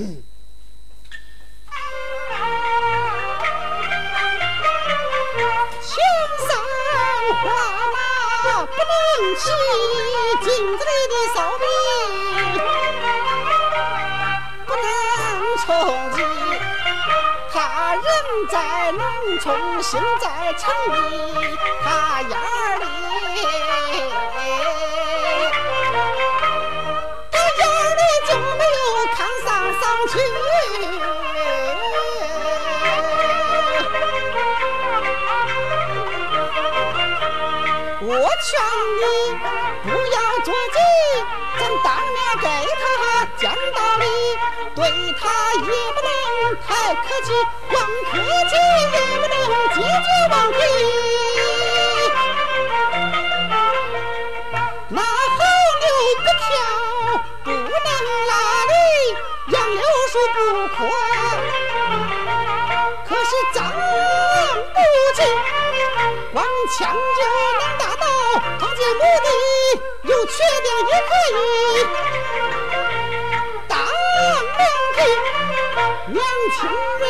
青山花马不能骑，镜子里的扫地不能冲击。他人在农村，心在城里，我劝你不要着急，咱当面给他讲道理，对他也不能太客气，光客气也不能结结忘皮。那候牛不跳，不枯，可是长不进，光抢就能达到防建目的，有缺点也可以当面批。年轻人